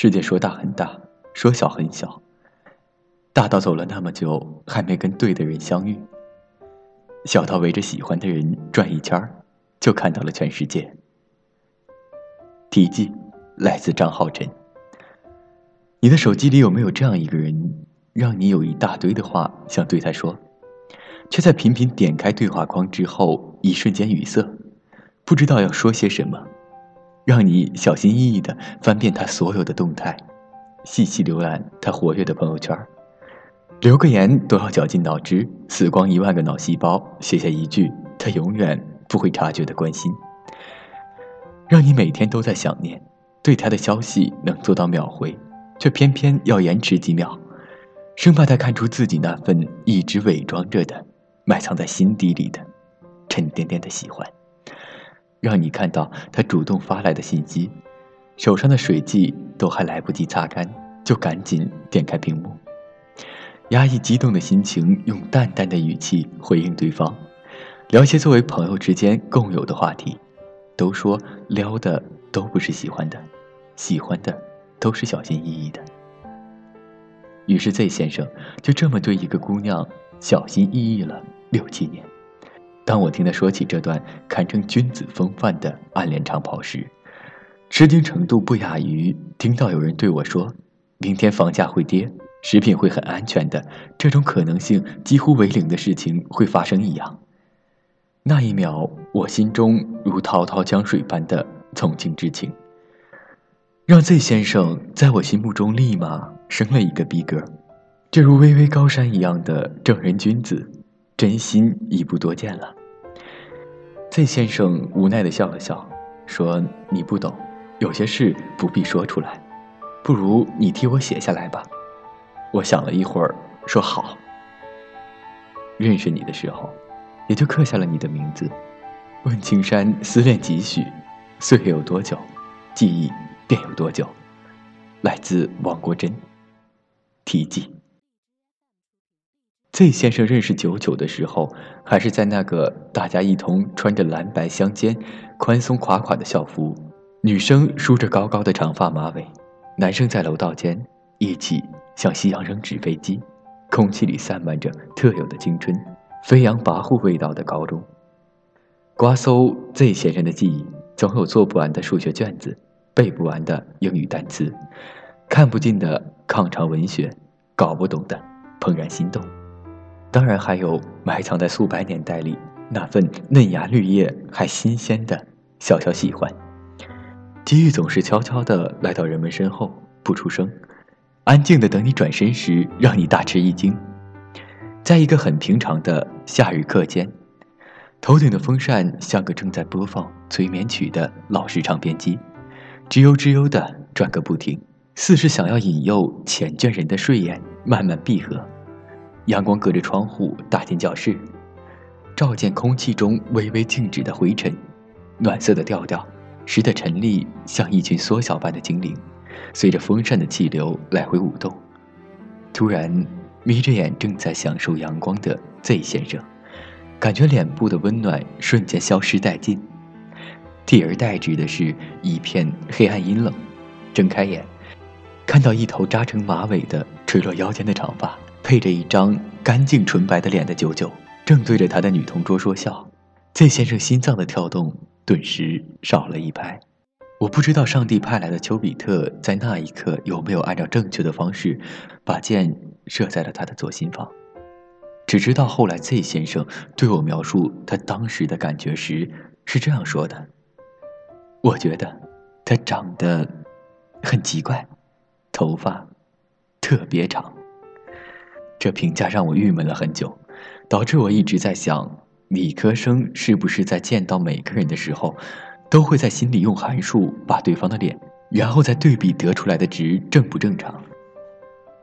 世界说大很大，说小很小。大到走了那么久还没跟对的人相遇，小到围着喜欢的人转一圈就看到了全世界。题记来自张浩辰。你的手机里有没有这样一个人，让你有一大堆的话想对他说，却在频频点开对话框之后一瞬间语塞，不知道要说些什么？让你小心翼翼的翻遍他所有的动态，细细浏览他活跃的朋友圈，留个言都要绞尽脑汁，死光一万个脑细胞，写下一句他永远不会察觉的关心。让你每天都在想念，对他的消息能做到秒回，却偏偏要延迟几秒，生怕他看出自己那份一直伪装着的、埋藏在心底里的沉甸甸的喜欢。让你看到他主动发来的信息，手上的水迹都还来不及擦干，就赶紧点开屏幕，压抑激动的心情，用淡淡的语气回应对方，聊些作为朋友之间共有的话题。都说撩的都不是喜欢的，喜欢的都是小心翼翼的。于是 Z 先生就这么对一个姑娘小心翼翼了六七年。当我听他说起这段堪称君子风范的暗恋长跑时，吃惊程度不亚于听到有人对我说：“明天房价会跌，食品会很安全的，这种可能性几乎为零的事情会发生一样。”那一秒，我心中如滔滔江水般的从情之情，让 Z 先生在我心目中立马升了一个逼格。这如巍巍高山一样的正人君子，真心已不多见了。Z 先生无奈的笑了笑，说：“你不懂，有些事不必说出来，不如你替我写下来吧。”我想了一会儿，说：“好。”认识你的时候，也就刻下了你的名字。问青山思恋几许？岁月有多久，记忆便有多久。来自王国珍。题记。Z 先生认识九九的时候，还是在那个大家一同穿着蓝白相间、宽松垮垮的校服，女生梳着高高的长发马尾，男生在楼道间一起向夕阳扔纸飞机，空气里散漫着特有的青春、飞扬跋扈味道的高中。刮搜 Z 先生的记忆，总有做不完的数学卷子，背不完的英语单词，看不尽的抗朝文学，搞不懂的怦然心动。当然，还有埋藏在数百年代里那份嫩芽绿叶还新鲜的小小喜欢。机遇总是悄悄地来到人们身后，不出声，安静地等你转身时，让你大吃一惊。在一个很平常的夏日课间，头顶的风扇像个正在播放催眠曲的老式唱片机，吱悠吱悠地转个不停，似是想要引诱浅倦人的睡眼慢慢闭合。阳光隔着窗户打进教室，照见空气中微微静止的灰尘，暖色的调调，使得陈丽像一群缩小般的精灵，随着风扇的气流来回舞动。突然，眯着眼正在享受阳光的 Z 先生，感觉脸部的温暖瞬间消失殆尽，替而代之的是一片黑暗阴冷。睁开眼，看到一头扎成马尾的垂落腰间的长发。配着一张干净纯白的脸的九九，正对着他的女同桌说笑。Z 先生心脏的跳动顿时少了一拍。我不知道上帝派来的丘比特在那一刻有没有按照正确的方式，把箭射在了他的左心房。只知道后来 Z 先生对我描述他当时的感觉时是这样说的：“我觉得他长得很奇怪，头发特别长。”这评价让我郁闷了很久，导致我一直在想，理科生是不是在见到每个人的时候，都会在心里用函数把对方的脸，然后再对比得出来的值正不正常？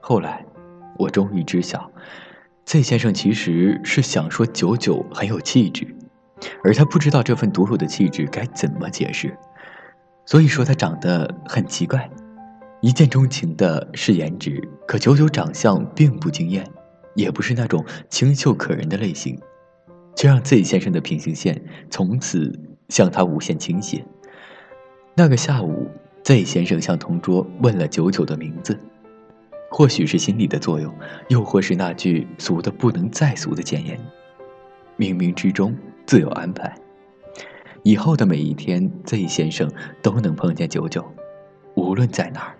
后来，我终于知晓，Z 先生其实是想说九九很有气质，而他不知道这份独有的气质该怎么解释，所以说他长得很奇怪。一见钟情的是颜值，可九九长相并不惊艳，也不是那种清秀可人的类型，却让 Z 先生的平行线从此向他无限倾斜。那个下午，Z 先生向同桌问了九九的名字，或许是心理的作用，又或是那句俗的不能再俗的简言：冥冥之中自有安排。以后的每一天，Z 先生都能碰见九九，无论在哪儿，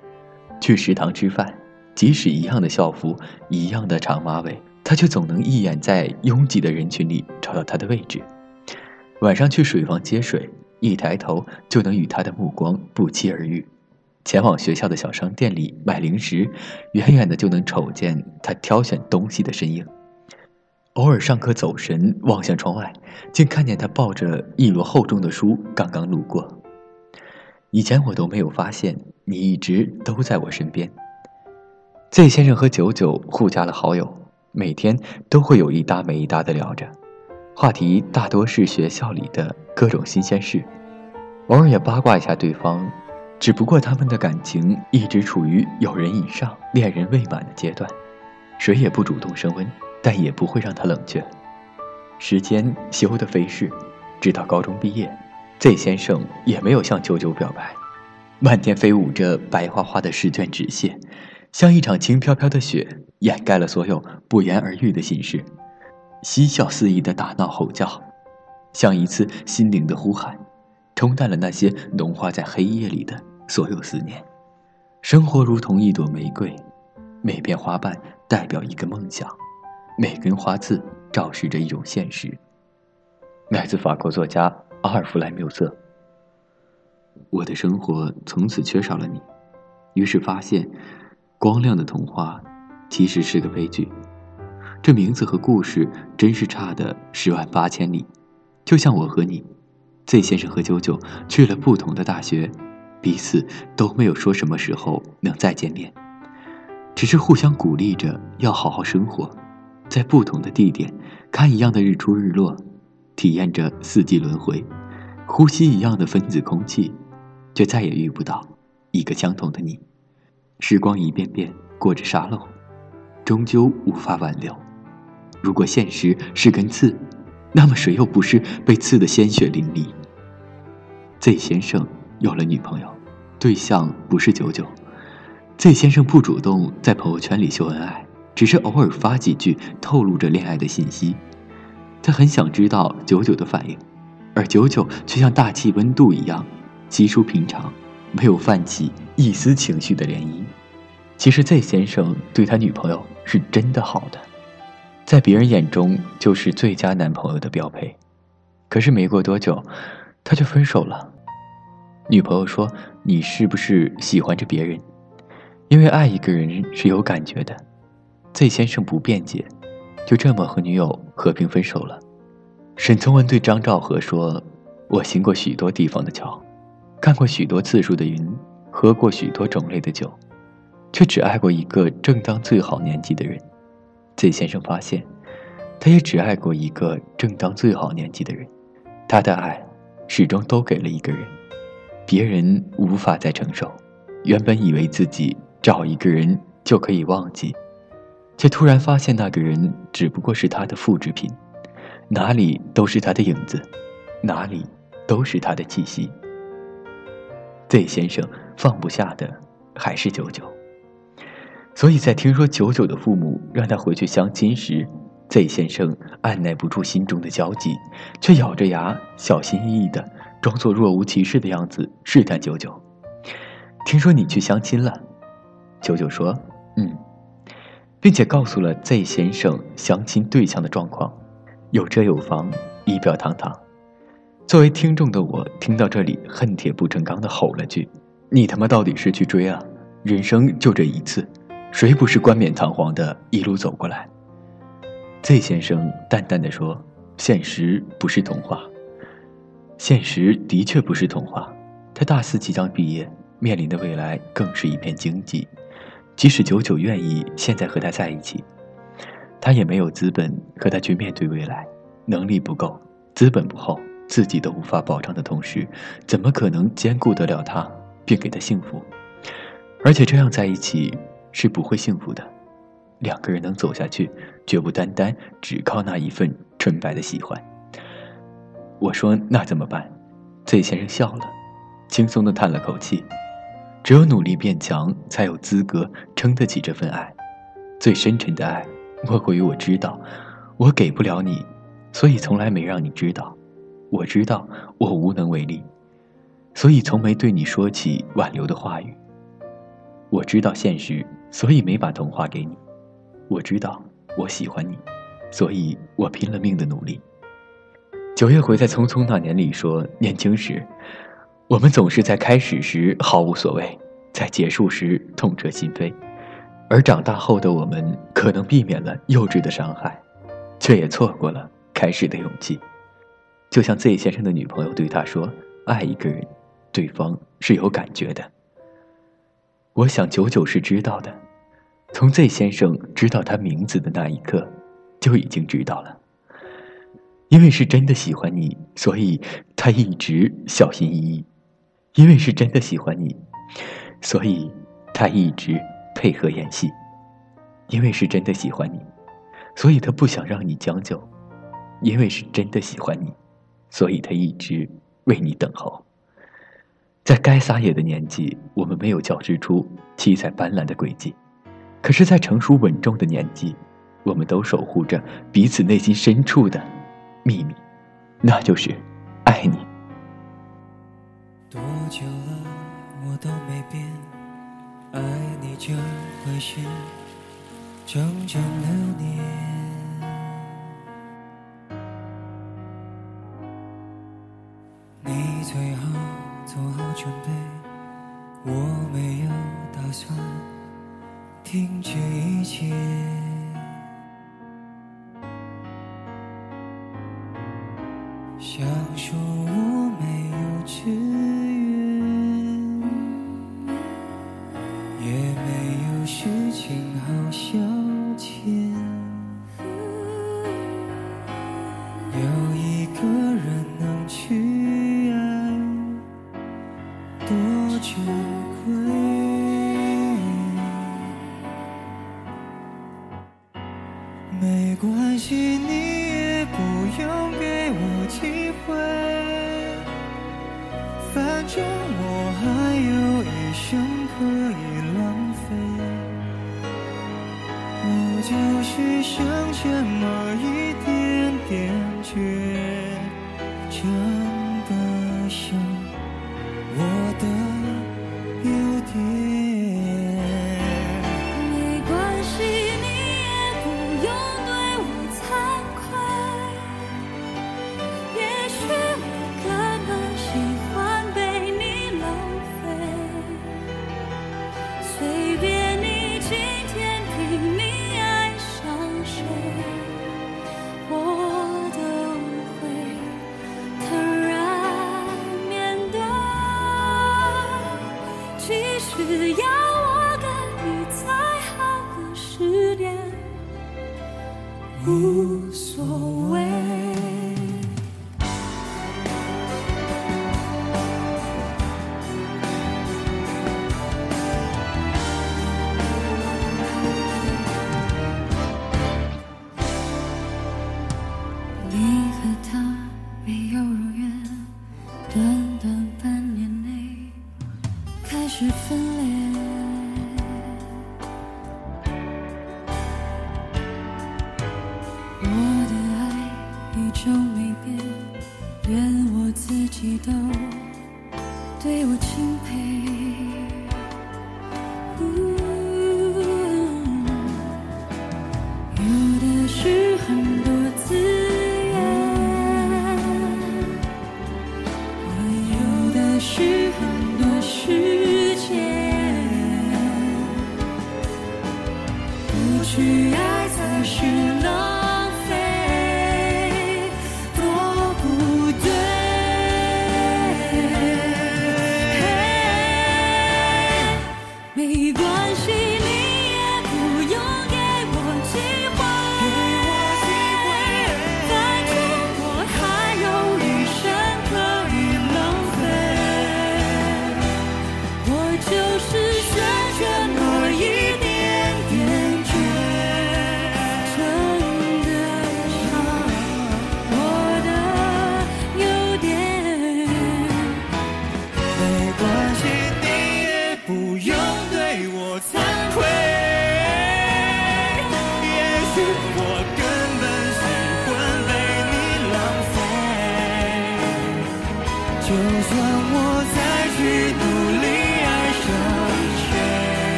去食堂吃饭，即使一样的校服，一样的长马尾，他却总能一眼在拥挤的人群里找到他的位置。晚上去水房接水，一抬头就能与他的目光不期而遇；前往学校的小商店里买零食，远远的就能瞅见他挑选东西的身影。偶尔上课走神，望向窗外，竟看见他抱着一摞厚重的书刚刚路过。以前我都没有发现，你一直都在我身边。Z 先生和九九互加了好友，每天都会有一搭没一搭的聊着，话题大多是学校里的各种新鲜事，偶尔也八卦一下对方。只不过他们的感情一直处于友人以上、恋人未满的阶段，谁也不主动升温。但也不会让他冷却。时间修得飞逝，直到高中毕业，Z 先生也没有向九九表白。漫天飞舞着白花花的试卷纸屑，像一场轻飘飘的雪，掩盖了所有不言而喻的心事。嬉笑肆意的打闹吼叫，像一次心灵的呼喊，冲淡了那些浓化在黑夜里的所有思念。生活如同一朵玫瑰，每片花瓣代表一个梦想。每根花刺昭示着一种现实。来自法国作家阿尔弗莱缪瑟。我的生活从此缺少了你，于是发现，光亮的童话其实是个悲剧。这名字和故事真是差的十万八千里。就像我和你，Z 先生和九九去了不同的大学，彼此都没有说什么时候能再见面，只是互相鼓励着要好好生活。在不同的地点看一样的日出日落，体验着四季轮回，呼吸一样的分子空气，却再也遇不到一个相同的你。时光一遍遍过着沙漏，终究无法挽留。如果现实是根刺，那么谁又不是被刺得鲜血淋漓？Z 先生有了女朋友，对象不是九九。Z 先生不主动在朋友圈里秀恩爱。只是偶尔发几句透露着恋爱的信息，他很想知道九九的反应，而九九却像大气温度一样稀疏平常，没有泛起一丝情绪的涟漪。其实 Z 先生对他女朋友是真的好的，在别人眼中就是最佳男朋友的标配。可是没过多久，他就分手了。女朋友说：“你是不是喜欢着别人？因为爱一个人是有感觉的。” Z 先生不辩解，就这么和女友和平分手了。沈从文对张兆和说：“我行过许多地方的桥，看过许多次数的云，喝过许多种类的酒，却只爱过一个正当最好年纪的人。”Z 先生发现，他也只爱过一个正当最好年纪的人，他的爱始终都给了一个人，别人无法再承受。原本以为自己找一个人就可以忘记。却突然发现，那个人只不过是他的复制品，哪里都是他的影子，哪里都是他的气息。Z 先生放不下的还是九九，所以在听说九九的父母让他回去相亲时，Z 先生按耐不住心中的焦急，却咬着牙，小心翼翼的装作若无其事的样子试探九九：“听说你去相亲了？”九九说：“嗯。”并且告诉了 Z 先生相亲对象的状况，有车有房，仪表堂堂。作为听众的我，听到这里，恨铁不成钢的吼了句：“你他妈到底是去追啊？人生就这一次，谁不是冠冕堂皇的一路走过来？”Z 先生淡淡的说：“现实不是童话，现实的确不是童话。他大四即将毕业，面临的未来更是一片荆棘。”即使九九愿意现在和他在一起，他也没有资本和他去面对未来，能力不够，资本不厚，自己都无法保障的同时，怎么可能兼顾得了他，并给他幸福？而且这样在一起是不会幸福的。两个人能走下去，绝不单单只靠那一份纯白的喜欢。我说那怎么办？Z 先生笑了，轻松的叹了口气。只有努力变强，才有资格撑得起这份爱。最深沉的爱，莫过于我知道，我给不了你，所以从来没让你知道。我知道我无能为力，所以从没对你说起挽留的话语。我知道现实，所以没把童话给你。我知道我喜欢你，所以我拼了命的努力。九月回在《匆匆那年》里说：“年轻时。”我们总是在开始时毫无所谓，在结束时痛彻心扉，而长大后的我们可能避免了幼稚的伤害，却也错过了开始的勇气。就像 Z 先生的女朋友对他说：“爱一个人，对方是有感觉的。”我想九九是知道的，从 Z 先生知道他名字的那一刻，就已经知道了。因为是真的喜欢你，所以他一直小心翼翼。因为是真的喜欢你，所以他一直配合演戏；因为是真的喜欢你，所以他不想让你将就；因为是真的喜欢你，所以他一直为你等候。在该撒野的年纪，我们没有交织出七彩斑斓的轨迹；可是，在成熟稳重的年纪，我们都守护着彼此内心深处的秘密，那就是爱你。就会是整整六年。你最好做好准备，我没有打算停止一切。有一个人能去就算我再去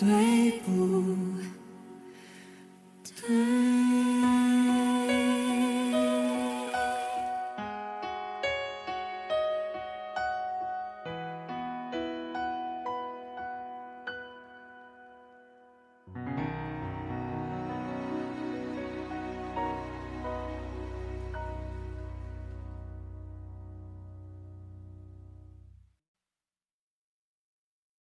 对不对？